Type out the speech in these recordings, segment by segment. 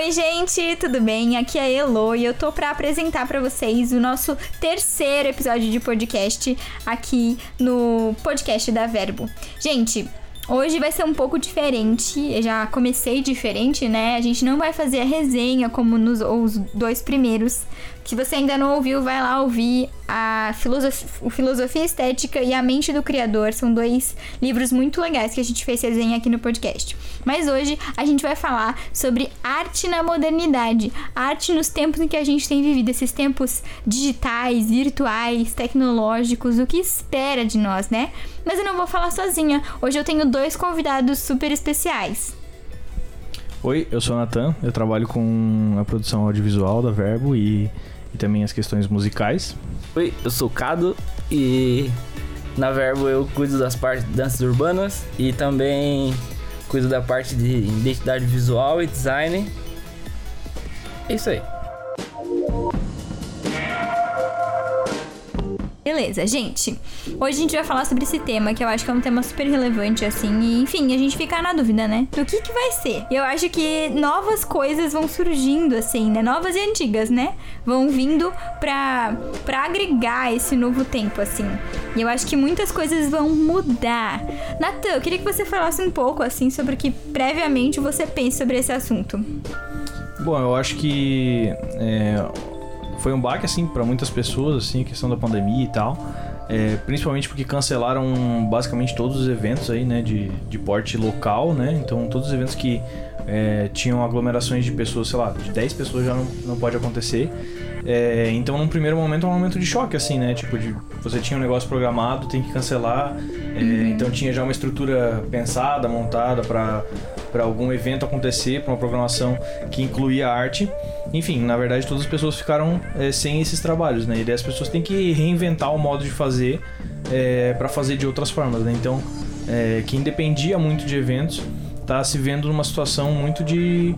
Oi, gente, tudo bem? Aqui é a Elo e eu tô para apresentar para vocês o nosso terceiro episódio de podcast aqui no podcast da Verbo. Gente, Hoje vai ser um pouco diferente, eu já comecei diferente, né? A gente não vai fazer a resenha como nos os dois primeiros. Se você ainda não ouviu, vai lá ouvir a Filosofia, Filosofia Estética e a Mente do Criador. São dois livros muito legais que a gente fez resenha aqui no podcast. Mas hoje a gente vai falar sobre arte na modernidade. Arte nos tempos em que a gente tem vivido, esses tempos digitais, virtuais, tecnológicos, o que espera de nós, né? Mas eu não vou falar sozinha. Hoje eu tenho dois convidados super especiais. Oi, eu sou o Natan, eu trabalho com a produção audiovisual da Verbo e e também as questões musicais. Oi, eu sou o Cado e na Verbo eu cuido das partes de danças urbanas e também cuido da parte de identidade visual e design. É isso aí. Beleza, gente. Hoje a gente vai falar sobre esse tema, que eu acho que é um tema super relevante, assim. E, enfim, a gente fica na dúvida, né? Do que que vai ser. E eu acho que novas coisas vão surgindo, assim, né? Novas e antigas, né? Vão vindo pra, pra agregar esse novo tempo, assim. E eu acho que muitas coisas vão mudar. Natan, eu queria que você falasse um pouco, assim, sobre o que previamente você pensa sobre esse assunto. Bom, eu acho que. É foi um baque, assim, para muitas pessoas, assim, questão da pandemia e tal. É, principalmente porque cancelaram basicamente todos os eventos aí, né, de, de porte local, né? Então, todos os eventos que é, tinham aglomerações de pessoas, sei lá, de 10 pessoas já não, não pode acontecer. É, então, num primeiro momento, é um momento de choque, assim, né? Tipo, de você tinha um negócio programado, tem que cancelar. É. Então, tinha já uma estrutura pensada, montada para para algum evento acontecer, para uma programação que incluía arte. Enfim, na verdade, todas as pessoas ficaram é, sem esses trabalhos, né? E daí as pessoas têm que reinventar o modo de fazer é, para fazer de outras formas, né? Então, é, quem dependia muito de eventos está se vendo numa situação muito de,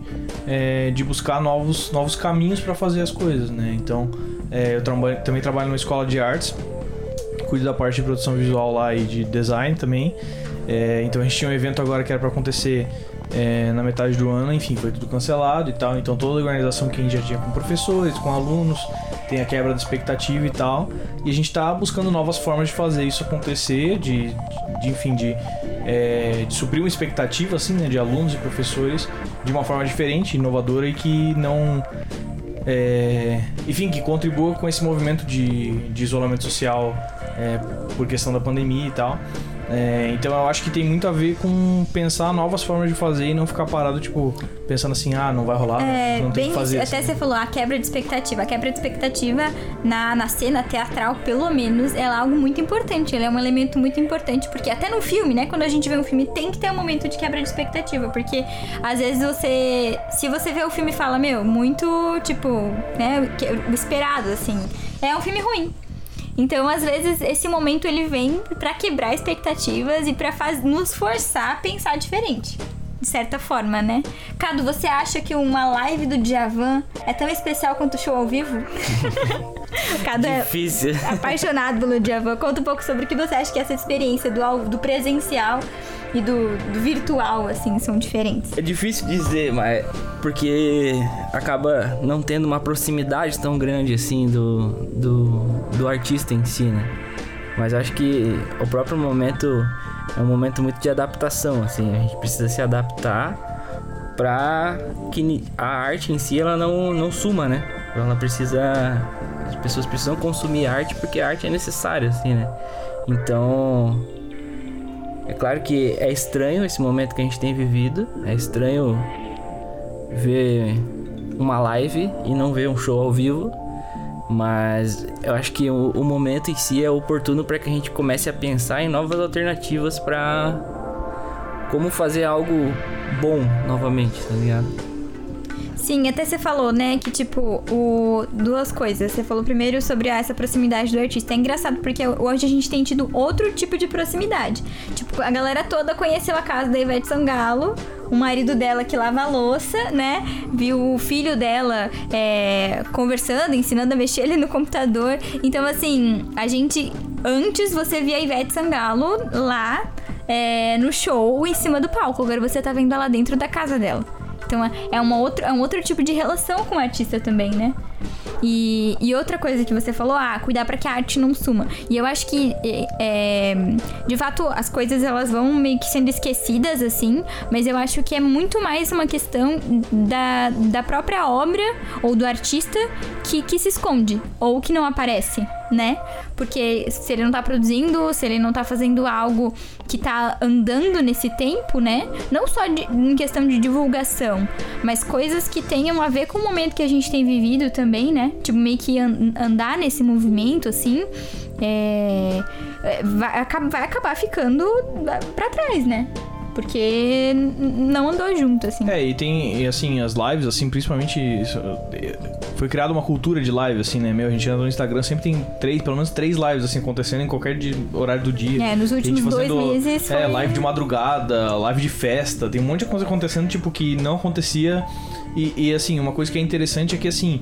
é, de buscar novos, novos caminhos para fazer as coisas, né? Então, é, eu também trabalho numa escola de artes, cuido da parte de produção visual lá e de design também. É, então a gente tinha um evento agora que era para acontecer é, na metade do ano, enfim, foi tudo cancelado e tal. Então toda a organização que a gente já tinha com professores, com alunos, tem a quebra da expectativa e tal. E a gente está buscando novas formas de fazer isso acontecer, de, de, de enfim, de, é, de, suprir uma expectativa assim, né, de alunos e professores de uma forma diferente, inovadora e que não é, enfim, que contribua com esse movimento de, de isolamento social é, por questão da pandemia e tal. É, então eu acho que tem muito a ver com pensar novas formas de fazer e não ficar parado, tipo, pensando assim, ah, não vai rolar, é, não tem que fazer. Até assim. você falou, a quebra de expectativa. A quebra de expectativa na, na cena teatral, pelo menos, ela é algo muito importante. Ela é um elemento muito importante, porque até no filme, né? Quando a gente vê um filme, tem que ter um momento de quebra de expectativa. Porque às vezes você. Se você vê o filme e fala, meu, muito, tipo, né, o esperado, assim. É um filme ruim. Então, às vezes, esse momento ele vem para quebrar expectativas e para nos forçar a pensar diferente. De certa forma, né? Cado, você acha que uma live do Djavan é tão especial quanto o show ao vivo? Cado é Difícil. é apaixonado pelo Djavan. Conta um pouco sobre o que você acha que é essa experiência do, do presencial e do, do, virtual, assim, são diferentes? É difícil dizer, mas porque acaba não tendo uma proximidade tão grande, assim, do, do, do artista em si, né? Mas acho que o próprio momento é um momento muito de adaptação, assim, a gente precisa se adaptar para que a arte em si ela não, não suma, né? Ela precisa as pessoas precisam consumir arte porque a arte é necessária, assim, né? Então, é claro que é estranho esse momento que a gente tem vivido. É estranho ver uma live e não ver um show ao vivo. Mas eu acho que o, o momento em si é oportuno para que a gente comece a pensar em novas alternativas para como fazer algo bom novamente, tá ligado? Sim, até você falou, né, que tipo, o... duas coisas. Você falou primeiro sobre essa proximidade do artista. É engraçado porque hoje a gente tem tido outro tipo de proximidade. Tipo, a galera toda conheceu a casa da Ivete Sangalo, o marido dela que lava a louça, né? Viu o filho dela é, conversando, ensinando a mexer ali no computador. Então, assim, a gente. Antes você via a Ivete Sangalo lá é, no show em cima do palco. Agora você tá vendo ela dentro da casa dela. Então é, é, uma outra, é um outro tipo de relação com o artista também, né? E, e outra coisa que você falou, ah, cuidar para que a arte não suma. E eu acho que, é, de fato, as coisas elas vão meio que sendo esquecidas, assim, mas eu acho que é muito mais uma questão da, da própria obra ou do artista que, que se esconde ou que não aparece né? Porque se ele não tá produzindo, se ele não tá fazendo algo que tá andando nesse tempo, né? Não só de, em questão de divulgação, mas coisas que tenham a ver com o momento que a gente tem vivido também, né? Tipo, meio que an andar nesse movimento, assim, é, é vai, vai acabar ficando para trás, né? Porque não andou junto, assim. É, e tem, e, assim, as lives, assim, principalmente. Isso, foi criada uma cultura de live, assim, né? Meu, a gente anda no Instagram, sempre tem três, pelo menos três lives, assim, acontecendo em qualquer de, horário do dia. É, nos últimos fazendo, dois meses. É, live de madrugada, live de festa, tem um monte de coisa acontecendo, tipo, que não acontecia. E, e assim, uma coisa que é interessante é que, assim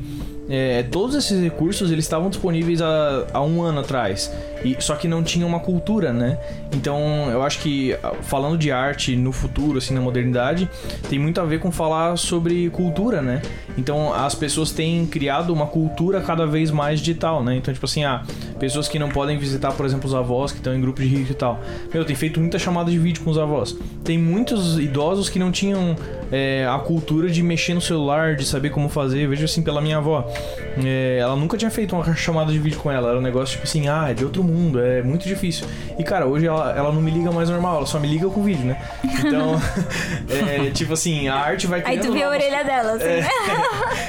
é, todos esses recursos eles estavam disponíveis há, há um ano atrás. E, só que não tinha uma cultura, né? Então eu acho que falando de arte no futuro, assim, na modernidade, tem muito a ver com falar sobre cultura, né? Então as pessoas têm criado uma cultura cada vez mais digital, né? Então, tipo assim, ah, pessoas que não podem visitar, por exemplo, os avós que estão em grupo de risco e tal. Meu, tem feito muita chamada de vídeo com os avós. Tem muitos idosos que não tinham é, a cultura de mexer no celular, de saber como fazer. Veja assim, pela minha avó. É, ela nunca tinha feito uma chamada de vídeo com ela. Era um negócio tipo assim, ah, é de outro mundo, é muito difícil. E cara, hoje ela, ela não me liga mais normal, ela só me liga com vídeo, né? Então, é, tipo assim, a arte vai Aí tu vê a orelha dela, assim. É,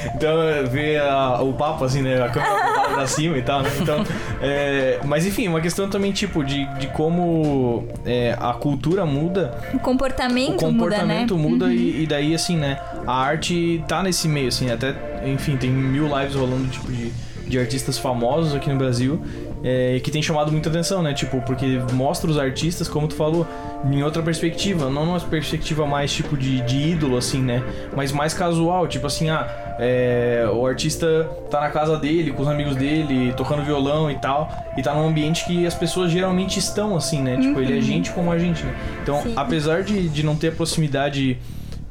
então, vê a, o papo, assim, né? A câmera pra cima e tal, né? Então, é, mas enfim, uma questão também, tipo, de, de como é, a cultura muda. O comportamento, o comportamento muda, né? muda uhum. e, e daí, assim, né? A arte tá nesse meio, assim, até, enfim, tem mil lives rolando, tipo, de, de artistas famosos aqui no Brasil é, que tem chamado muita atenção, né? Tipo, porque mostra os artistas, como tu falou, em outra perspectiva, não numa perspectiva mais tipo de, de ídolo, assim, né? Mas mais casual, tipo assim, ah, é, o artista tá na casa dele, com os amigos dele, tocando violão e tal, e tá num ambiente que as pessoas geralmente estão, assim, né? Tipo, ele é uhum. gente como a gente, né? Então, Sim. apesar de, de não ter a proximidade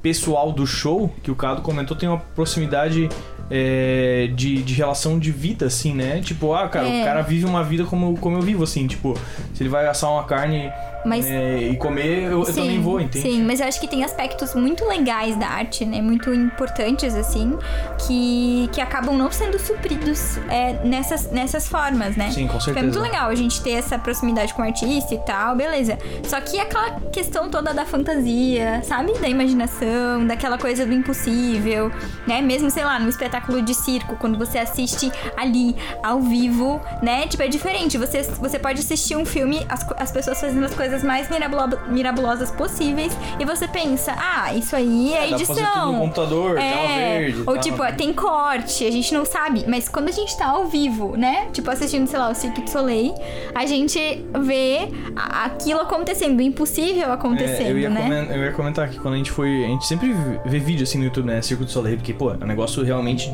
pessoal do show, que o Cado comentou, tem uma proximidade é, de, de relação de vida, assim, né? Tipo, ah, cara, é. o cara vive uma vida como, como eu vivo, assim, tipo, se ele vai assar uma carne mas, é, e comer, eu, sim, eu, também vou, entende? Sim, mas eu acho que tem aspectos muito legais da arte, né? Muito importantes, assim, que, que acabam não sendo supridos é, nessas, nessas formas, né? Sim, com certeza. é muito legal a gente ter essa proximidade com o artista e tal, beleza. Só que aquela questão toda da fantasia, sabe? Da imaginação, daquela coisa do impossível, né? Mesmo, sei lá, num espetáculo de circo, quando você assiste ali, ao vivo, né? Tipo, é diferente. Você, você pode assistir um filme, as, as pessoas fazendo as coisas coisas mais mirabolosas possíveis e você pensa, ah, isso aí é, é edição. Dá pra fazer tudo no computador, é, verde. Ou tipo, tem corte, a gente não sabe. Mas quando a gente tá ao vivo, né? Tipo, assistindo, sei lá, o Cirque du Soleil, a gente vê aquilo acontecendo, o impossível acontecendo, é, eu ia né? Comentar, eu ia comentar que quando a gente foi. A gente sempre vê vídeo assim no YouTube, né? Cirque du Soleil, porque, pô, é um negócio realmente.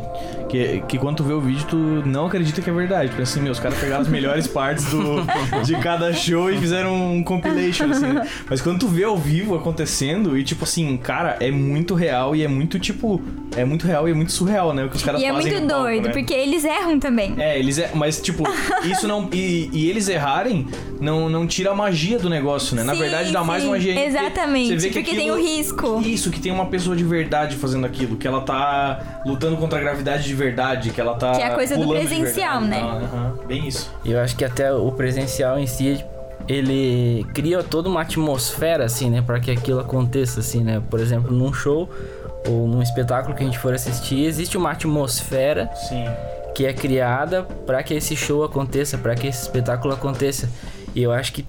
Que, que quando tu vê o vídeo, tu não acredita que é verdade. Porque assim, meus caras pegaram as melhores partes do, de cada show e fizeram um compilation, assim, né? Mas quando tu vê ao vivo acontecendo, e tipo assim, cara, é muito real e é muito, tipo, é muito real e é muito surreal, né? O que os caras e é fazem. E é muito doido, palco, né? porque eles erram também. É, eles erram, mas tipo, isso não. E, e, eles errarem não, não tira a magia do negócio, né? Sim, Na verdade, dá sim, mais magia. Exatamente. Você vê que porque aquilo, tem o risco. Isso, que tem uma pessoa de verdade fazendo aquilo, que ela tá lutando contra a gravidade de verdade, que ela tá. Que é a coisa do presencial, né? uhum, bem isso. E eu acho que até o presencial em si ele cria toda uma atmosfera assim, né, para que aquilo aconteça assim, né? Por exemplo, num show ou num espetáculo que a gente for assistir, existe uma atmosfera Sim. que é criada para que esse show aconteça, para que esse espetáculo aconteça. E eu acho que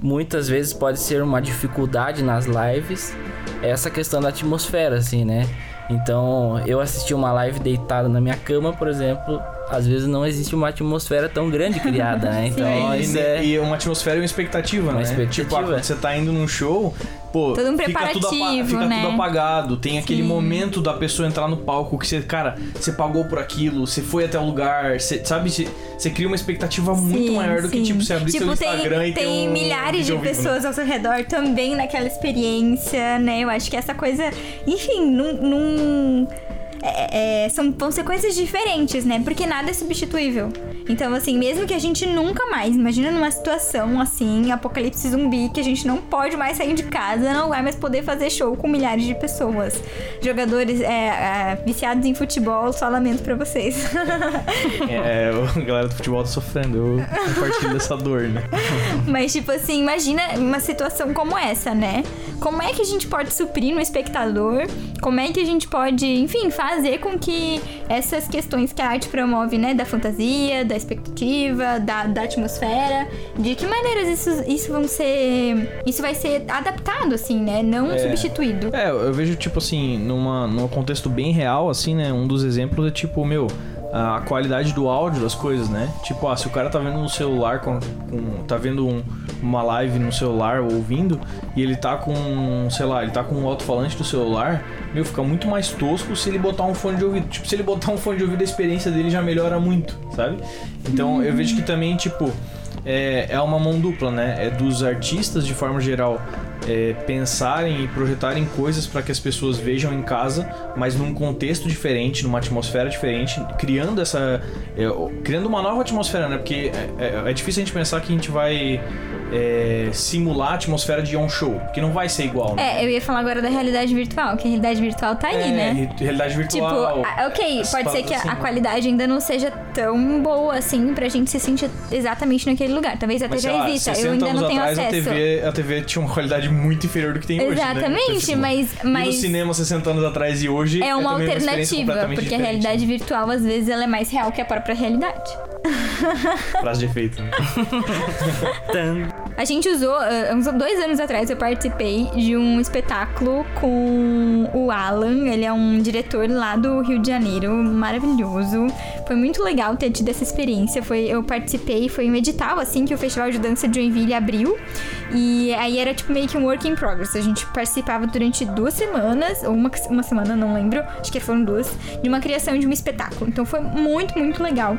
muitas vezes pode ser uma dificuldade nas lives essa questão da atmosfera, assim, né? Então, eu assisti uma live deitado na minha cama, por exemplo, às vezes não existe uma atmosfera tão grande criada, né? Então É, isso e, é. e uma atmosfera e uma expectativa, Uma né? expectativa. Tipo, ah, quando você tá indo num show, pô, Todo um fica, tudo, preparativo, fica né? tudo apagado. Tem aquele Sim. momento da pessoa entrar no palco que você, cara, você pagou por aquilo, você foi até o lugar, você, sabe? Você, você cria uma expectativa muito Sim, maior do que, sim. tipo, você abrir Tipo, seu tem, Instagram e ter tem um milhares de vivo, né? pessoas ao seu redor também naquela experiência, né? Eu acho que essa coisa, enfim, num. num- é- é, são, vão ser coisas diferentes, né? Porque nada é substituível. Então, assim, mesmo que a gente nunca mais, imagina numa situação assim, apocalipse zumbi, que a gente não pode mais sair de casa, não vai mais poder fazer show com milhares de pessoas. Jogadores é, é, viciados em futebol, só lamento pra vocês. É, a galera do futebol tá sofrendo, eu compartilho dessa dor, né? Mas, tipo assim, imagina uma situação como essa, né? Como é que a gente pode suprir no espectador? Como é que a gente pode, enfim, fazer com que essas questões que a arte promove, né? Da fantasia, da expectativa, da, da atmosfera, de que maneiras isso, isso vão ser. Isso vai ser adaptado, assim, né? Não É. substituído. É, eu vejo, tipo assim, numa, num contexto bem real, assim, né? Um dos exemplos é tipo, meu, a qualidade do áudio das coisas, né? Tipo, ah, se o cara tá vendo no celular, com, com- tá vendo um- uma live no celular ouvindo, e ele tá com, sei lá, ele tá com um alto-falante do celular, meu, fica muito mais tosco se ele botar um fone de ouvido. Tipo, se ele botar um fone de ouvido, a experiência dele já melhora muito, sabe? Então, eu vejo que também, tipo, é, é uma mão dupla, né? É dos artistas, de forma geral, é, pensarem e projetarem coisas para que as pessoas vejam em casa, mas num contexto diferente, numa atmosfera diferente, criando essa. é, criando uma nova atmosfera, né? Porque é, é- é difícil a gente pensar que a gente vai é, simular a atmosfera de um show, porque não vai ser igual, né? É, eu ia falar agora da realidade virtual, que a realidade virtual tá aí, É, né? re- Realidade Tipo, virtual. ah, ok, pode ser que a, paradas a assim. qualidade ainda não seja tão boa assim pra gente se sentir exatamente naquele lugar. Talvez até Mas, já lá, exista, 60 eu ainda não tenho atrás, acesso. A TV, a TV tinha uma qualidade muito inferior do que tem hoje, né? Exatamente, Então, tipo, mas, E no mas cinema 60 anos atrás e hoje é uma experiência alternativa, completamente porque a realidade virtual às vezes ela é mais real que a própria realidade. Frase de efeito. Né? Tan. A gente usou, ah, uns dois anos atrás eu participei de um espetáculo com o Alan, ele é um diretor lá do Rio de Janeiro, maravilhoso. Foi muito legal ter tido essa experiência. Foi, eu participei, foi um edital assim que o Festival de Dança de Joinville abriu. E aí era tipo meio que um work in progress. A gente participava durante duas semanas, ou uma, uma semana, não lembro, acho que foram duas, de uma criação de um espetáculo. Então foi muito, muito legal.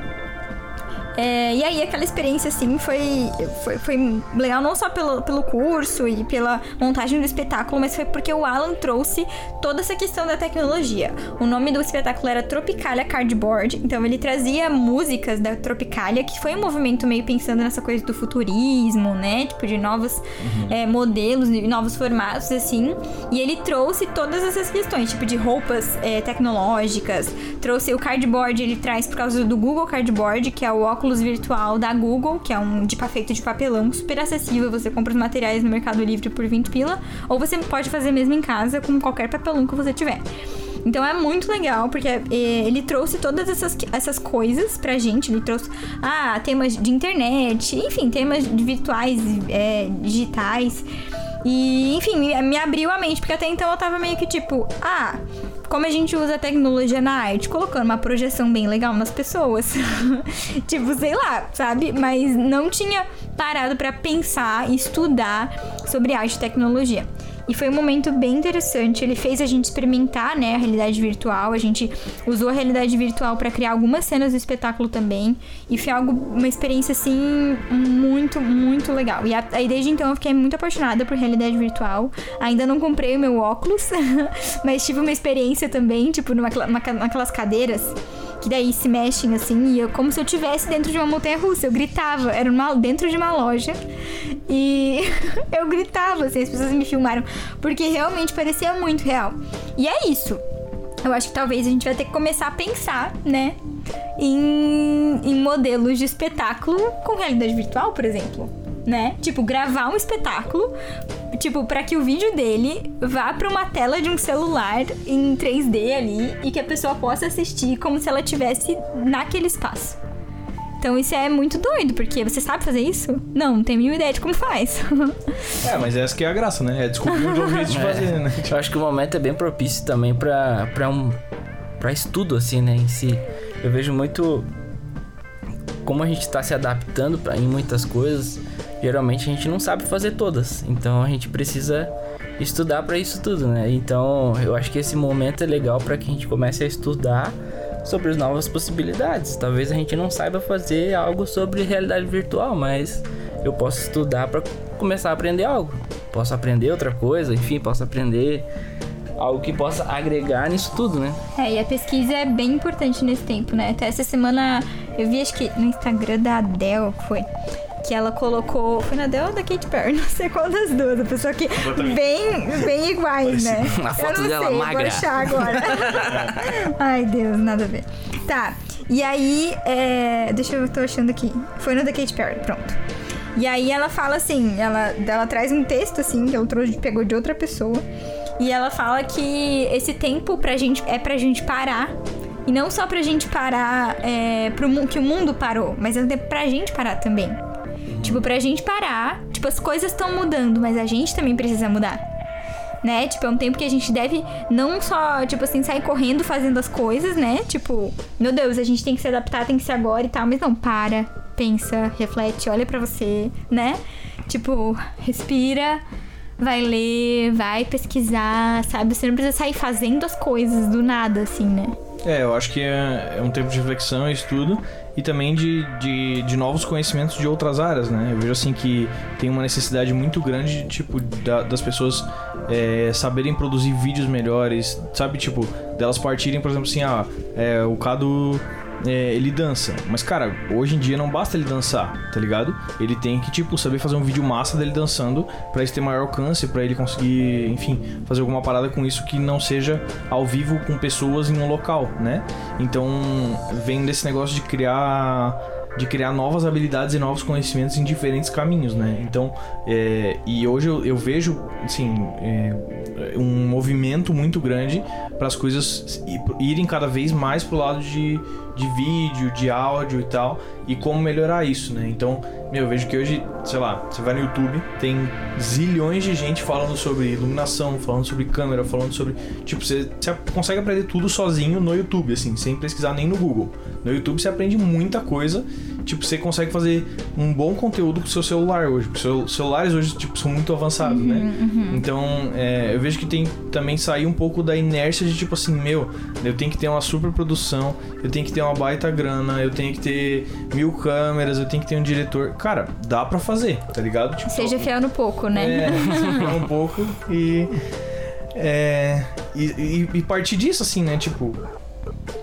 É, e aí aquela experiência assim foi, foi, foi legal não só pelo, pelo curso e pela montagem do espetáculo, mas foi porque o Alan trouxe toda essa questão da tecnologia. O nome do espetáculo era Tropicalia Cardboard, então ele trazia músicas da Tropicalia, que foi um movimento meio pensando nessa coisa do futurismo, né? Tipo, de novos é, modelos, de novos formatos, assim. E ele trouxe todas essas questões, tipo de roupas é, tecnológicas, trouxe o cardboard, ele traz por causa do Google Cardboard, que é o óculos virtual da Google, que é um de feito de papelão, super acessível. Você compra os materiais no Mercado Livre por 20 pila, ou você pode fazer mesmo em casa com qualquer papelão que você tiver. Então é muito legal, porque é, ele trouxe todas essas, essas coisas pra gente. Ele trouxe ah, temas de internet, enfim, temas virtuais, é, digitais. E, enfim, me abriu a mente, porque até então eu tava meio que tipo, ah, como a gente usa a tecnologia na arte, colocando uma projeção bem legal nas pessoas. tipo, sei lá, sabe? Mas não tinha parado pra pensar e estudar sobre arte e tecnologia. E foi um momento bem interessante. Ele fez a gente experimentar, né, a realidade virtual. A gente usou a realidade virtual para criar algumas cenas do espetáculo também. E foi algo, uma experiência assim muito, muito legal. E aí desde então eu fiquei muito apaixonada por realidade virtual. Ainda não comprei o meu óculos, mas tive uma experiência também, tipo, numa- naquelas cadeiras que daí se mexem assim, e eu como se eu estivesse dentro de uma montanha russa. Eu gritava, era uma, dentro de uma loja. E eu gritava, assim, as pessoas me filmaram, porque realmente parecia muito real. E é isso. Eu acho que talvez a gente vai ter que começar a pensar, né? Em, em modelos de espetáculo com realidade virtual, por exemplo. Né? Tipo, gravar um espetáculo, tipo, para que o vídeo dele vá para uma tela de um celular em 3D ali e que a pessoa possa assistir como se ela estivesse naquele espaço. Então isso é muito doido, porque você sabe fazer isso? Não, não tem a mínima ideia de como faz. É, mas essa que é a graça, né? É descobrir um jeito de fazer, né? Eu acho que o momento é bem propício também pra, pra um pra estudo, assim, né, em si. Eu vejo muito como a gente está se adaptando pra, em muitas coisas, geralmente a gente não sabe fazer todas. Então a gente precisa estudar para isso tudo, né? Então eu acho que esse momento é legal para que a gente comece a estudar sobre as novas possibilidades. Talvez a gente não saiba fazer algo sobre realidade virtual, mas eu posso estudar para começar a aprender algo. Posso aprender outra coisa, enfim, posso aprender algo que possa agregar nisso tudo, né? É, e a pesquisa é bem importante nesse tempo, né? Até essa semana eu vi, acho que no Instagram da Adele foi. Que ela colocou. Foi na Adele ou da Katy Perry? Não sei qual das duas. A pessoa que. Bem, bem iguais, né? A foto eu dela sei, magra. Vou achar agora. Ai, Deus, nada a ver. Tá. E aí, é... deixa eu, eu tô achando aqui. Foi no da Katy Perry, pronto. E aí ela fala assim, ela, ela traz um texto assim, que ela trouxe, pegou de outra pessoa. E ela fala que esse tempo pra gente é pra gente parar. E não só pra gente parar é, pro, que o mundo parou, mas é um tempo pra gente parar também. Tipo, pra gente parar, tipo, as coisas estão mudando, mas a gente também precisa mudar. Né? Tipo, é um tempo que a gente deve não só, tipo assim, sair correndo fazendo as coisas, né? Tipo, meu Deus, a gente tem que se adaptar, tem que ser agora e tal, mas não, para, pensa, reflete, olha pra você, né? Tipo, respira, vai ler, vai pesquisar, sabe? Você não precisa sair fazendo as coisas do nada, assim, né? É, eu acho que é, é um tempo de reflexão e estudo e também de, de, de novos conhecimentos de outras áreas, né? Eu vejo assim que tem uma necessidade muito grande, tipo, da- das pessoas é, saberem produzir vídeos melhores, sabe? Tipo, delas partirem, por exemplo, assim, ah, é, o Cado. É, ele dança, mas cara, hoje em dia não basta ele dançar, tá ligado? Ele tem que, tipo, saber fazer um vídeo massa dele dançando pra isso ter maior alcance, pra ele conseguir, enfim, fazer alguma parada com isso que não seja ao vivo com pessoas em um local, né? Então, vem desse negócio de criar de criar novas habilidades e novos conhecimentos em diferentes caminhos, né? Então, é, e hoje eu, eu vejo, assim, é, um movimento muito grande para as coisas irem cada vez mais pro lado de, de vídeo, de áudio e tal, e como melhorar isso, né? Então, meu, eu vejo que hoje, sei lá, você vai no YouTube, tem zilhões de gente falando sobre iluminação, falando sobre câmera, falando sobre. Tipo, você, você consegue aprender tudo sozinho no YouTube, assim, sem pesquisar nem no Google. No YouTube você aprende muita coisa. Tipo, você consegue fazer um bom conteúdo com o seu celular hoje. Porque seus celulares hoje, tipo, são muito avançados, né? Então, é, eu vejo que tem também sair um pouco da inércia de tipo assim, meu, eu tenho que ter uma super produção, eu tenho que ter uma baita grana, eu tenho que ter mil câmeras, eu tenho que ter um diretor. Cara, dá pra fazer, tá ligado? Tipo, Seja fiel no pouco, né? é, segurar um pouco e, é, e, e- e partir disso, assim, né? Tipo,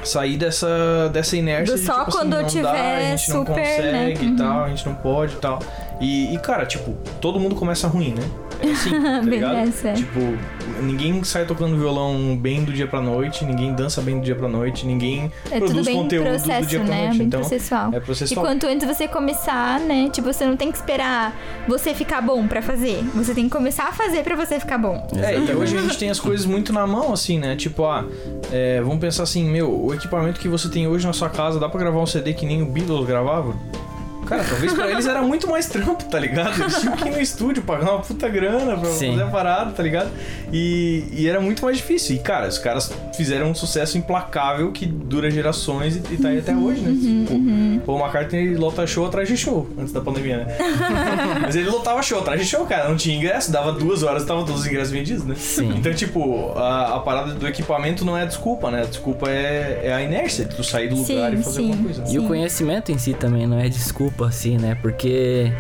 sair dessa, dessa inércia Do de, só tipo, assim, quando eu não tiver dá, a gente não super, consegue né? e tal, a gente não pode e tal. E, e, cara, tipo, todo mundo começa ruim, né? É assim, tá ligado? Beleza. Tipo, ninguém sai tocando violão bem do dia pra noite, ninguém dança bem do dia pra noite, ninguém É tudo produz bem conteúdo do processo, dia pra né? noite. Bem então, processual. é E processual. quanto antes você começar, né? Tipo, você não tem que esperar você ficar bom pra fazer. Você tem que começar a fazer pra você ficar bom. É, e hoje a gente tem as coisas muito na mão, assim, né? Tipo, ah, é, vamos pensar assim, meu, o equipamento que você tem hoje na sua casa, dá pra gravar um CD que nem o Beatles gravava? Cara, talvez pra eles era muito mais trampo, tá ligado? Eles tinham que ir no estúdio, pagar uma puta grana pra Sim. fazer a parada, tá ligado? E, e era muito mais difícil. E, cara, os caras fizeram um sucesso implacável que dura gerações e, e tá aí até hoje, né? tipo, Paul McCartney lota show atrás de show, antes da pandemia, né? Mas ele lotava show atrás de show, cara. Não tinha ingresso, dava duas horas e tava todos os ingressos vendidos, né? Sim. Então, tipo, a, a parada do equipamento não é a desculpa, né? A desculpa é, é a inércia de tu sair do lugar Sim, e fazer sim. alguma coisa. E o conhecimento em si também não é desculpa, assim, né? Porque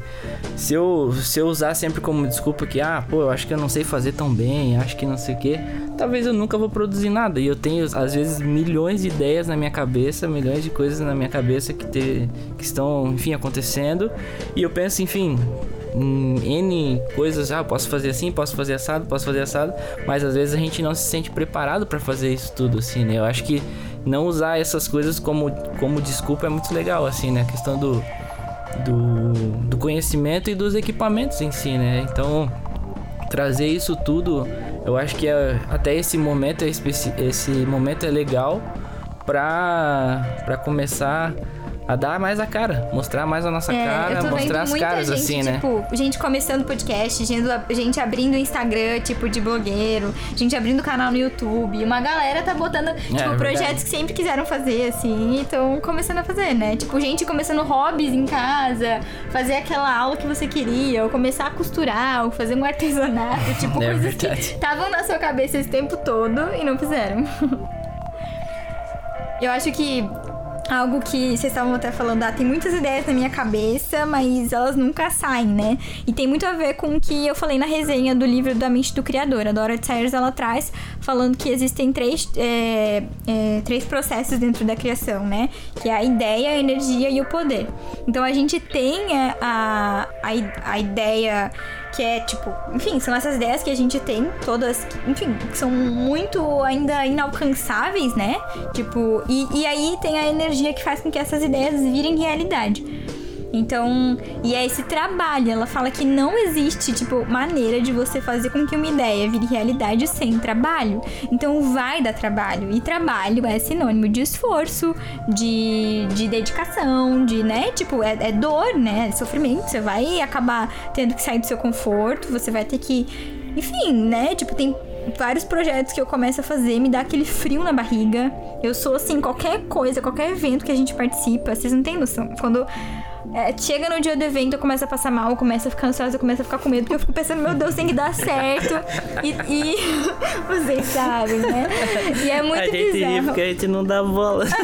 se eu, se eu usar sempre como desculpa que, ah, pô, eu acho que eu não sei fazer tão bem, acho que não sei o quê, talvez eu nunca vou produzir nada. E eu tenho, às vezes, milhões de ideias na minha cabeça, milhões de coisas na minha cabeça que, te, que estão, enfim, acontecendo. E eu penso, enfim, N coisas, ah, posso fazer assim, posso fazer assado, posso fazer assado, mas às vezes a gente não se sente preparado pra fazer isso tudo, assim, né? Eu acho que não usar essas coisas como, como desculpa é muito legal, assim, né? A questão do, do, do conhecimento e dos equipamentos em si, né? Então, trazer isso tudo, eu acho que é, até esse momento é esse momento é legal pra, pra começar a dar mais a cara, mostrar mais a nossa É, cara, mostrar as caras gente, assim, né? tipo, gente começando podcast, gente, gente abrindo Instagram, tipo, de blogueiro, gente abrindo canal no YouTube, uma galera tá botando, tipo, é projetos que sempre quiseram fazer, assim, e estão começando a fazer, né? Tipo, gente começando hobbies em casa, fazer aquela aula que você queria, ou começar a costurar, ou fazer um artesanato, tipo, É coisas verdade. que estavam na sua cabeça esse tempo todo e não fizeram. Eu acho que algo que vocês estavam até falando, ah, tem muitas ideias na minha cabeça, mas elas nunca saem, né? E tem muito a ver com o que eu falei na resenha do livro da mente do criador. A Dorothy Sayers, ela traz falando que existem três, é, é, três processos dentro da criação, né? Que é a ideia, a energia e o poder. Então a gente tem é, a, a, a ideia que é tipo, enfim, são essas ideias que a gente tem, todas, enfim, que são muito ainda inalcançáveis, né? Tipo, e, e aí tem a energia que faz com que essas ideias virem realidade. Então, e é esse trabalho. Ela fala que não existe, tipo, maneira de você fazer com que uma ideia vire realidade sem trabalho. Então, vai dar trabalho. E trabalho é sinônimo de esforço, de, de dedicação, de, né? Tipo, é, é dor, né? É sofrimento. Você vai acabar tendo que sair do seu conforto, você vai ter que. Enfim, né? Tipo, tem vários projetos que eu começo a fazer, me dá aquele frio na barriga. Eu sou assim, qualquer coisa, qualquer evento que a gente participa, vocês não têm noção. Quando é, chega no dia do evento, eu começo a passar mal, eu começo a ficar ansiosa, eu começo a ficar com medo, porque eu fico pensando, meu Deus, tem que dar certo. E, e vocês sabem, né? E é muito a gente ri bizarro. porque a gente não dá bola.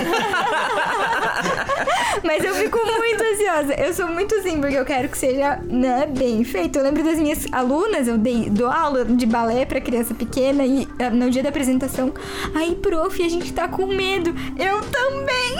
Mas eu fico muito ansiosa. Eu sou muito assim, porque eu quero que seja né, bem feito. Eu lembro das minhas alunas, eu dei, dou aula de balé pra criança pequena e ah, no dia da apresentação, aí, prof, a gente tá com medo. Eu também!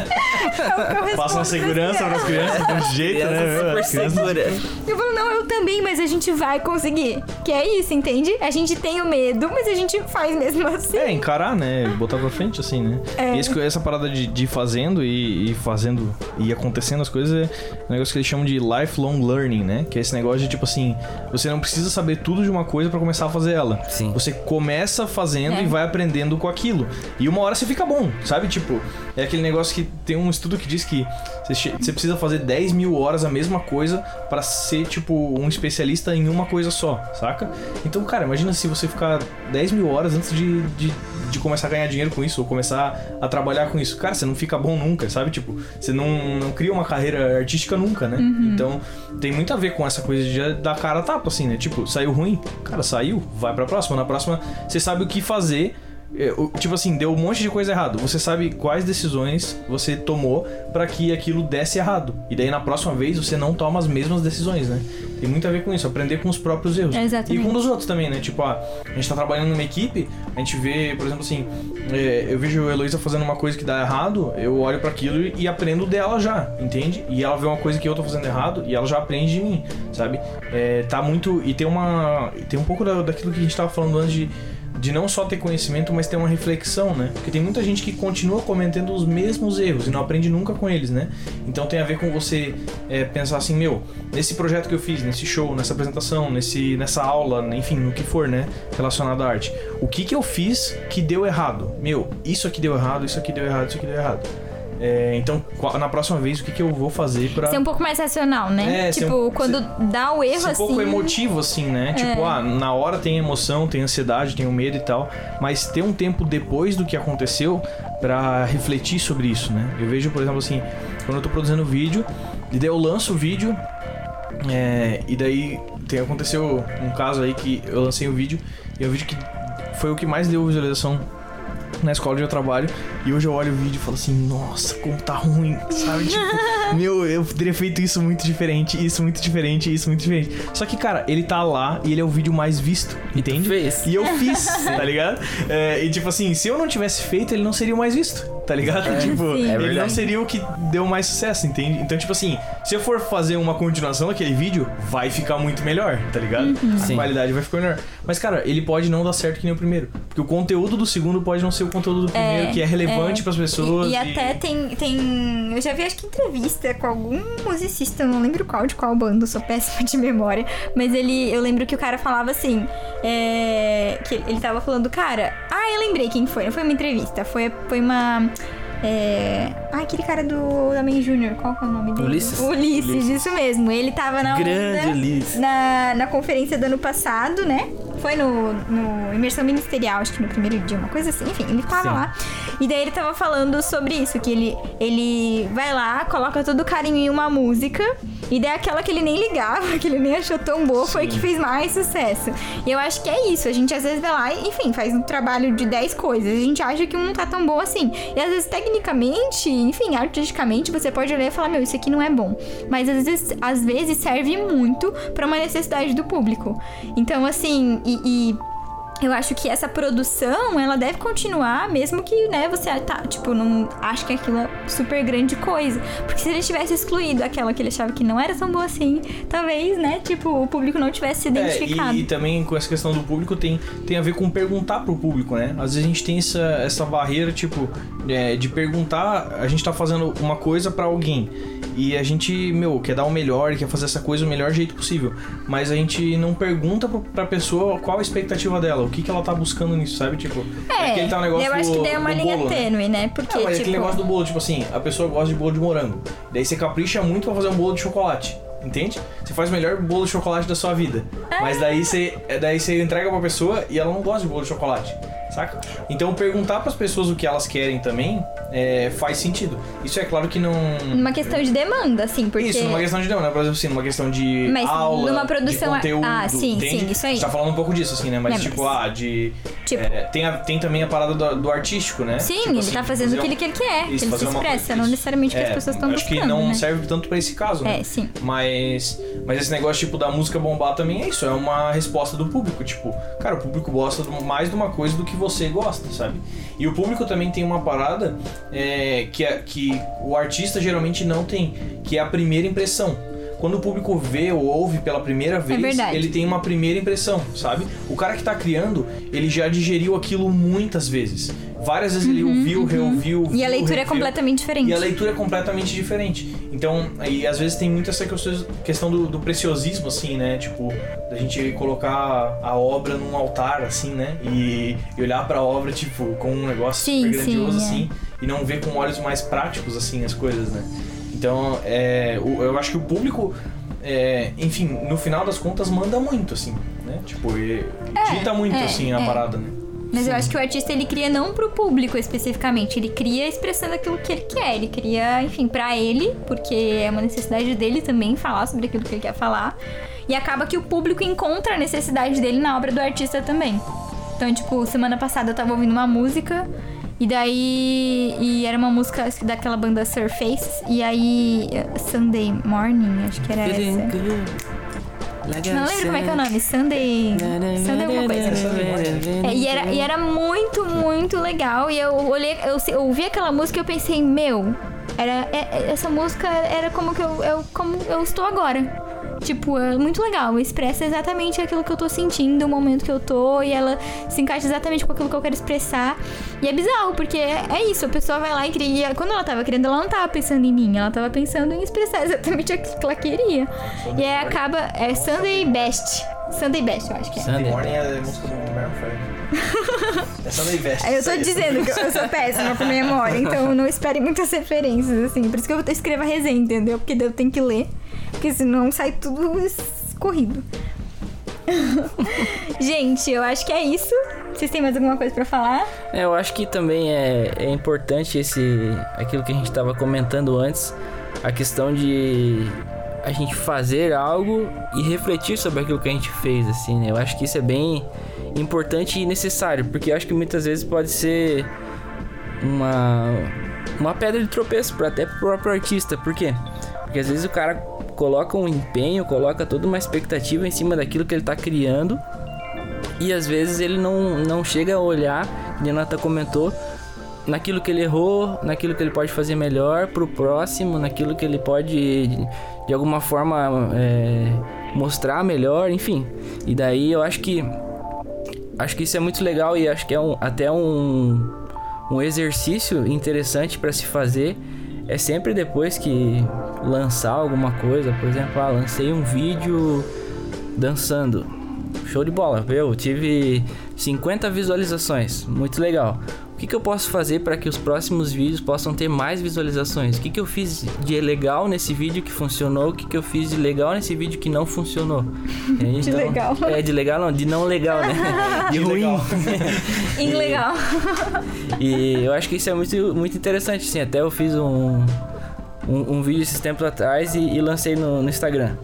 É eu Passa uma segurança pras crianças de um jeito, Criança né? super segura. Eu falo, não, eu também, mas a gente vai conseguir. Que é isso, entende? A gente tem o medo, mas a gente faz mesmo assim. É, encarar, né? Botar pra frente, assim, né? É. E esse- essa parada de, de ir fazendo e, e fazendo e acontecendo as coisas é um negócio que eles chamam de lifelong learning, né? Que é esse negócio de, tipo assim, você não precisa saber tudo de uma coisa pra começar a fazer ela. Sim. Você começa fazendo É. e vai aprendendo com aquilo. E uma hora você fica bom, sabe? Tipo, é aquele negócio que tem um estudo que diz que você, precisa fazer 10 mil horas a mesma coisa pra ser, tipo, um especialista em uma coisa só, saca? Então, cara, imagina se você ficar 10 mil horas antes de, de, de começar a ganhar dinheiro com isso, ou começar a trabalhar com isso. Cara, você não fica bom nunca, sabe? Tipo, você não, não cria uma carreira artística nunca, né? Então, tem muito a ver com essa coisa de dar cara a tapa, assim, né? Tipo, saiu ruim? Cara, saiu, vai pra próxima. Na próxima, você sabe o que fazer. É, Tipo assim, deu um monte de coisa errado. Você sabe quais decisões você tomou pra que aquilo desse errado. E daí na próxima vez você não toma as mesmas decisões, né? Tem muito a ver com isso, aprender com os próprios erros. Exatamente. E com os outros também, né? Tipo, ah, a gente tá trabalhando numa equipe, a gente vê, por exemplo, assim, é, eu vejo a Heloísa fazendo uma coisa que dá errado, eu olho pra aquilo e, e aprendo dela já, entende? E ela vê uma coisa que eu tô fazendo errado e ela já aprende de mim, sabe? É, tá muito. E tem uma. Tem um pouco da- daquilo que a gente tava falando antes de de não só ter conhecimento, mas ter uma reflexão, né? Porque tem muita gente que continua cometendo os mesmos erros e não aprende nunca com eles, né? Então tem a ver com você é, pensar assim, meu, nesse projeto que eu fiz, nesse show, nessa apresentação, nesse, nessa aula, enfim, no que for, né? Relacionado à arte. O que que eu fiz que deu errado? Meu, isso aqui deu errado, isso aqui deu errado, isso aqui deu errado. É, então, na próxima vez, o que que eu vou fazer pra... Ser um pouco mais racional, né? É, ser tipo, um- quando dá o erro Ser um assim. pouco emotivo, assim, né? Tipo, ah, na hora tem emoção, tem ansiedade, tem o medo e tal. Mas ter um tempo depois do que aconteceu pra refletir sobre isso, né? Eu vejo, por exemplo, assim, quando eu tô produzindo vídeo, e daí eu lanço o vídeo, é, e daí tem, aconteceu um caso aí que eu lancei o vídeo, e é o vídeo que foi o que mais deu visualização na escola onde eu trabalho. E hoje eu olho o vídeo e falo assim, nossa, como tá ruim, sabe? Tipo, meu, eu teria feito isso muito diferente, isso muito diferente, isso muito diferente. Só que, cara, ele tá lá e ele é o vídeo mais visto, entende? fez. E eu fiz, tá ligado? É, e tipo assim, se eu não tivesse feito, ele não seria o mais visto, tá ligado? tipo, Sim. É ele não seria o que deu mais sucesso, entende? Então, tipo assim, se eu for fazer uma continuação daquele vídeo, vai ficar muito melhor, tá ligado? A Sim. qualidade vai ficar melhor. Mas, cara, ele pode não dar certo que nem o primeiro. Porque o conteúdo do segundo pode não ser o conteúdo do primeiro, que é relevante pras pessoas. E, e até tem, tem. Eu já vi, acho que entrevista com algum musicista, eu não lembro qual, de qual banda, eu sou péssima de memória. Mas ele. Eu lembro que o cara falava assim. é, que ele tava falando, cara. Ah, eu lembrei quem foi. Não foi uma entrevista, foi, foi uma. É... Ah, aquele cara do Homem Júnior, qual que é o nome dele? Ulisses. Ulisses, Ulisses. isso mesmo. Ele tava na Grande onda, Ulisses. na, na conferência do ano passado, né? Foi no, no Imersão Ministerial, acho que no primeiro dia, uma coisa assim. Enfim, ele tava Sim. lá. E daí ele tava falando sobre isso, que ele, ele vai lá, coloca todo o carinho em uma música, e daí aquela que ele nem ligava, que ele nem achou tão boa, foi que fez mais sucesso. E eu acho que é isso, a gente às vezes vai lá e, enfim, faz um trabalho de 10 coisas, a gente acha que um não tá tão bom assim. E às vezes, tecnicamente, enfim, artisticamente, você pode olhar e falar, meu, isso aqui não é bom. Mas às vezes, às vezes serve muito pra uma necessidade do público. Então, assim, e- e eu acho que essa produção, ela deve continuar, mesmo que, né, você tá, tipo, não acha que aquilo é super grande coisa. Porque se ele tivesse excluído aquela que ele achava que não era tão boa assim, talvez, né, tipo, o público não tivesse se É, identificado. e, e também com essa questão do público tem, tem a ver com perguntar pro público, né? Às vezes a gente tem essa, essa barreira, tipo, é, de perguntar, a gente tá fazendo uma coisa pra alguém. E a gente, meu, quer dar o melhor, quer fazer essa coisa do melhor jeito possível. Mas a gente não pergunta pra pessoa qual a expectativa dela, o que, que ela tá buscando nisso, sabe? Tipo, É, aquele tá um negócio eu acho do- que daí é uma linha bolo, né? tênue, né? Porque, Não, mas tipo... aquele negócio do bolo, tipo assim, a pessoa gosta de bolo de morango. Daí você capricha muito pra fazer um bolo de chocolate. Entende? Você faz o melhor bolo de chocolate da sua vida. Mas daí você, daí você entrega pra pessoa e ela não gosta de bolo de chocolate. Saca? Então perguntar pras pessoas o que elas querem também é, faz sentido. Isso é claro que não. Numa questão de demanda, assim, porque... Isso, numa questão de não, né? Por exemplo, assim, numa questão de Mas aula, numa produção- de conteúdo, ah, sim, entende? sim, isso aí. A gente tá falando um pouco disso, assim, né? Mas É, tipo, ah, de... Tipo- é, tem, a- tem também a parada do, do artístico, né? Sim, Tipo ele assim, tá fazendo aquilo que ele quer, que isso, ele se expressa, não necessariamente que as É, pessoas estão Acho buscando, que não né? serve tanto pra esse caso, né? É, sim. Mas, mas esse negócio, tipo, da música bombar também é isso. É uma resposta do público. Tipo, cara, o público gosta mais de uma coisa do que você gosta, sabe? E o público também tem uma parada é, que, que o artista geralmente não tem, que é a primeira impressão. Quando o público vê ou ouve pela primeira vez, É ele tem uma primeira impressão, sabe? O cara que tá criando, ele já digeriu aquilo muitas vezes. Várias vezes ele ouviu, reouviu. Uhum, E a viu, leitura é reviu. completamente diferente. E a leitura é completamente diferente. Então, aí às vezes tem muito essa questão- questão do, do preciosismo, assim, né? Tipo, da gente colocar a obra num altar, assim, né? E, e olhar pra obra, tipo, com um negócio Sim, super grandioso, sim, é. assim. E não ver com olhos mais práticos, assim, as coisas, né? Então, é, eu acho que o público, é, enfim, no final das contas, manda muito, assim, né? Tipo, e- dita muito, é, assim, a é. parada, né? Mas eu acho que o artista ele cria não pro público especificamente, ele cria expressando aquilo que ele quer, ele cria, enfim, pra ele, porque é uma necessidade dele também falar sobre aquilo que ele quer falar. E acaba que o público encontra a necessidade dele na obra do artista também. Então, tipo, semana passada eu tava ouvindo uma música e daí e era uma música daquela banda Surface e aí Sunday Morning, acho que era Feeling essa. good, like I Não lembro como é que é o nome, Sunday, Sunday alguma coisa. É, e, era, e era muito, muito legal. E eu olhei, eu, eu ouvi aquela música e eu pensei, meu, era, é- é- essa música era como que eu, eu- como eu estou agora. Tipo, é muito legal. Expressa exatamente aquilo que eu tô sentindo, o momento que eu tô, e ela se encaixa exatamente com aquilo que eu quero expressar. E é bizarro, porque é, é isso, a pessoa vai lá e cria. Quando ela tava criando, ela não tava pensando em mim, ela tava pensando em expressar exatamente aquilo que ela queria. E aí acaba. É Sunday Best. Sunday Best, eu acho que é. Sunday. Morning é a música do Maroon 5. é Sunday Best. Eu tô dizendo que eu sou péssima com memória, então não espere muitas referências, assim. Por isso que eu escrevo a resenha, entendeu? Porque eu tenho que ler. Porque senão sai tudo escorrido. Gente, eu acho que é isso. Vocês têm mais alguma coisa pra falar? É, eu acho que também é, é importante esse aquilo que a gente estava comentando antes, a questão de a gente fazer algo e refletir sobre aquilo que a gente fez, assim, né? Eu acho que isso é bem importante e necessário, porque eu acho que muitas vezes pode ser uma uma pedra de tropeço para até pro próprio artista. Por quê? Porque às vezes o cara coloca um empenho, coloca toda uma expectativa em cima daquilo que ele tá criando e às vezes ele não, não chega a olhar, como a Nata comentou, naquilo que ele errou, naquilo que ele pode fazer melhor pro próximo, naquilo que ele pode de, de alguma forma é, mostrar melhor, enfim. E daí eu acho que acho que isso é muito legal e acho que é um, até um, um exercício interessante para se fazer. É sempre depois que lançar alguma coisa, por exemplo, ah, lancei um vídeo dançando. Show de bola, eu tive 50 visualizações, muito legal. O que, que eu posso fazer para que os próximos vídeos possam ter mais visualizações? O que, que eu fiz de legal nesse vídeo que funcionou? O que, que eu fiz de legal nesse vídeo que não funcionou? Então, De legal. É, de legal não, de não legal, né? De ruim. legal. Ilegal. E eu acho que isso é muito, muito interessante, assim. Até eu fiz um, um, um vídeo esses tempos atrás e, e lancei no, no Instagram.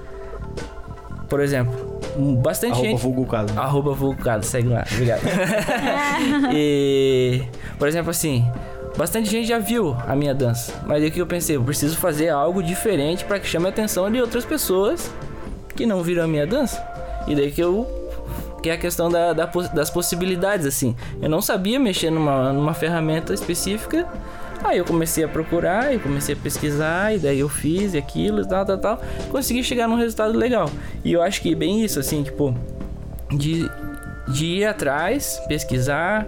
Por exemplo, bastante Arroba gente... vulgo caso. né? Arroba vulcado, segue lá, obrigado. e, por exemplo, assim, bastante gente já viu a minha dança. Mas aí o que eu pensei? Eu preciso fazer algo diferente para que chame a atenção de outras pessoas que não viram a minha dança. E daí que eu. Que é a questão da, da das possibilidades, assim. Eu não sabia mexer numa, numa ferramenta específica. Aí eu comecei a procurar, eu comecei a pesquisar, e daí eu fiz e aquilo e tal, tal, tal. Consegui chegar num resultado legal. E eu acho que bem isso, assim, tipo, de, de ir atrás, pesquisar,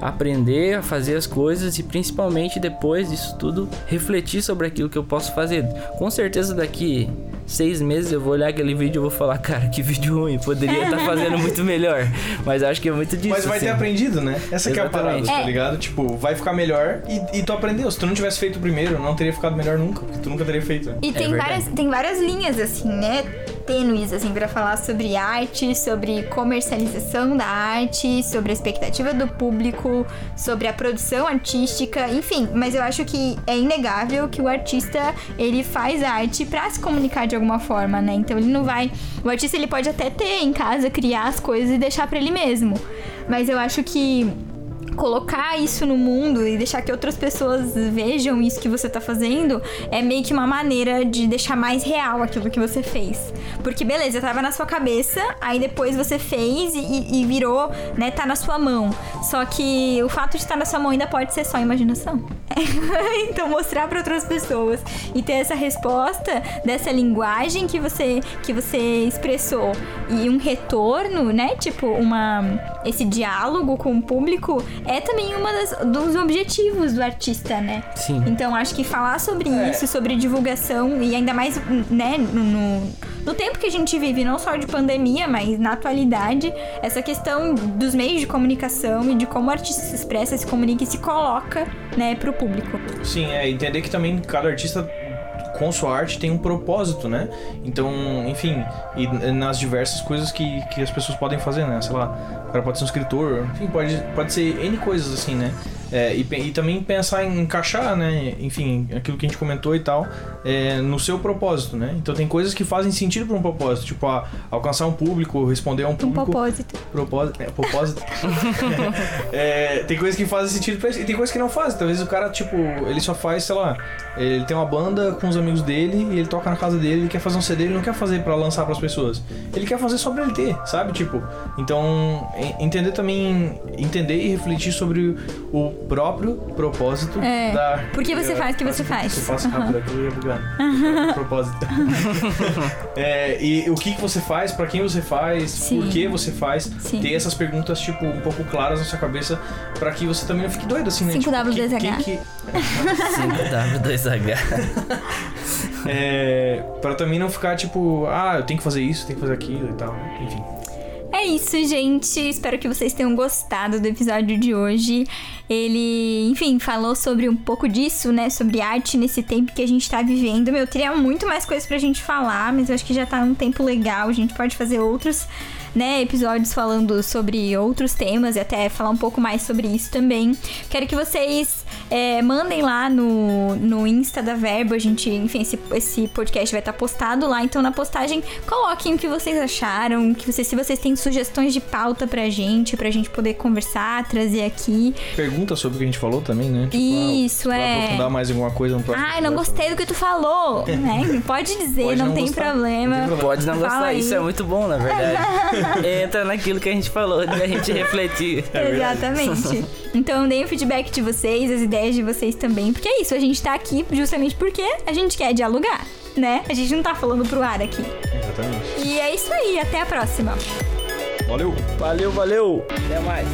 aprender a fazer as coisas e principalmente depois disso tudo refletir sobre aquilo que eu posso fazer. Com certeza daqui seis meses eu vou olhar aquele vídeo e vou falar, cara, que vídeo ruim, poderia estar fazendo muito melhor. Mas acho que é muito disso. Mas vai ter assim. aprendido, né? Essa que é a parada, tá É. ligado? Tipo, vai ficar melhor e, e tu aprendeu. Se tu não tivesse feito o primeiro, não teria ficado melhor nunca, porque tu nunca teria feito. E tem, verdade. várias, tem várias linhas, assim, né? Tênues, assim, pra falar sobre arte, sobre comercialização da arte, sobre a expectativa do público, sobre a produção artística, enfim. Mas eu acho que é inegável que o artista, ele faz arte pra se comunicar de alguma forma, né? Então ele não vai... O artista, ele pode até ter em casa, criar as coisas e deixar pra ele mesmo. Mas eu acho que colocar isso no mundo e deixar que outras pessoas vejam isso que você tá fazendo é meio que uma maneira de deixar mais real aquilo que você fez. Porque beleza, tava na sua cabeça, aí depois você fez e, e virou, né, tá na sua mão. Só que o fato de estar na sua mão ainda pode ser só imaginação. então mostrar para outras pessoas e ter essa resposta dessa linguagem que você que você expressou e um retorno, né? Tipo, uma esse diálogo com o público é também uma das, dos objetivos do artista, né? Sim. Então acho que falar sobre É. isso, sobre divulgação e ainda mais, né, no, no, no tempo que a gente vive, não só de pandemia, mas na atualidade, essa questão dos meios de comunicação e de como o artista se expressa, se comunica e se coloca, né, pro público. Sim, é entender que também cada artista com sua arte tem um propósito, né? Então, enfim, e nas diversas coisas que, que as pessoas podem fazer, né? Sei lá, o cara pode ser um escritor, enfim, pode, pode ser N coisas assim, né? É, e, e também pensar em encaixar, né? Enfim, aquilo que a gente comentou e tal, é, no seu propósito, né? Então tem coisas que fazem sentido para um propósito, tipo, a, alcançar um público, responder a um Um público. propósito. Propósito. É, propósito. É, tem coisas que fazem sentido pra ele e tem coisas que não fazem. Talvez o cara, tipo, ele só faz, sei lá, ele tem uma banda com os amigos dele e ele toca na casa dele, ele quer fazer um CD, ele não quer fazer pra lançar pras pessoas. Ele quer fazer só pra ele ter, sabe? Tipo, então, en- entender também, entender e refletir sobre o próprio propósito É, da. por que você faz o que você faz. Eu faço rápido aqui, bugar. propósito. É, e o que, que você faz, pra quem você faz, Sim. por que você faz, Sim. ter essas perguntas, tipo, um pouco claras na sua cabeça, pra que você também não fique doido, assim, né? 5W2H. Tipo, quem- quem que- 5W2H. é, pra também não ficar, tipo, ah, eu tenho que fazer isso, tenho que fazer aquilo e tal, né? enfim. É isso, gente. Espero que vocês tenham gostado do episódio de hoje. Ele, enfim, falou sobre um pouco disso, né? Sobre arte nesse tempo que a gente tá vivendo. Meu, teria muito mais coisas pra gente falar, mas eu acho que já tá um tempo legal. A gente pode fazer outros, né, episódios falando sobre outros temas e até falar um pouco mais sobre isso também. Quero que vocês é, mandem lá no, no Insta da Verbo. A gente, enfim, esse, esse podcast vai estar postado lá. Então, na postagem, coloquem o que vocês acharam, que vocês, se vocês têm sugestões de pauta pra gente, pra gente poder conversar, trazer aqui. Pergunta sobre o que a gente falou também, né? Tipo, Isso, ah, é. aprofundar mais alguma coisa no próximo Ai, não gostei do que tu falou, né? Pode dizer, Pode não, não tem gostar, problema. não tem problema. Pode não gostar, aí. isso é muito bom, na verdade. Entra naquilo que a gente falou, de a gente refletir. É Exatamente. Então deem o feedback de vocês, as ideias de vocês também. Porque é isso, a gente tá aqui justamente porque a gente quer dialogar, né? A gente não tá falando pro ar aqui. Exatamente. E é isso aí, até a próxima. Valeu! Valeu, valeu. Até mais.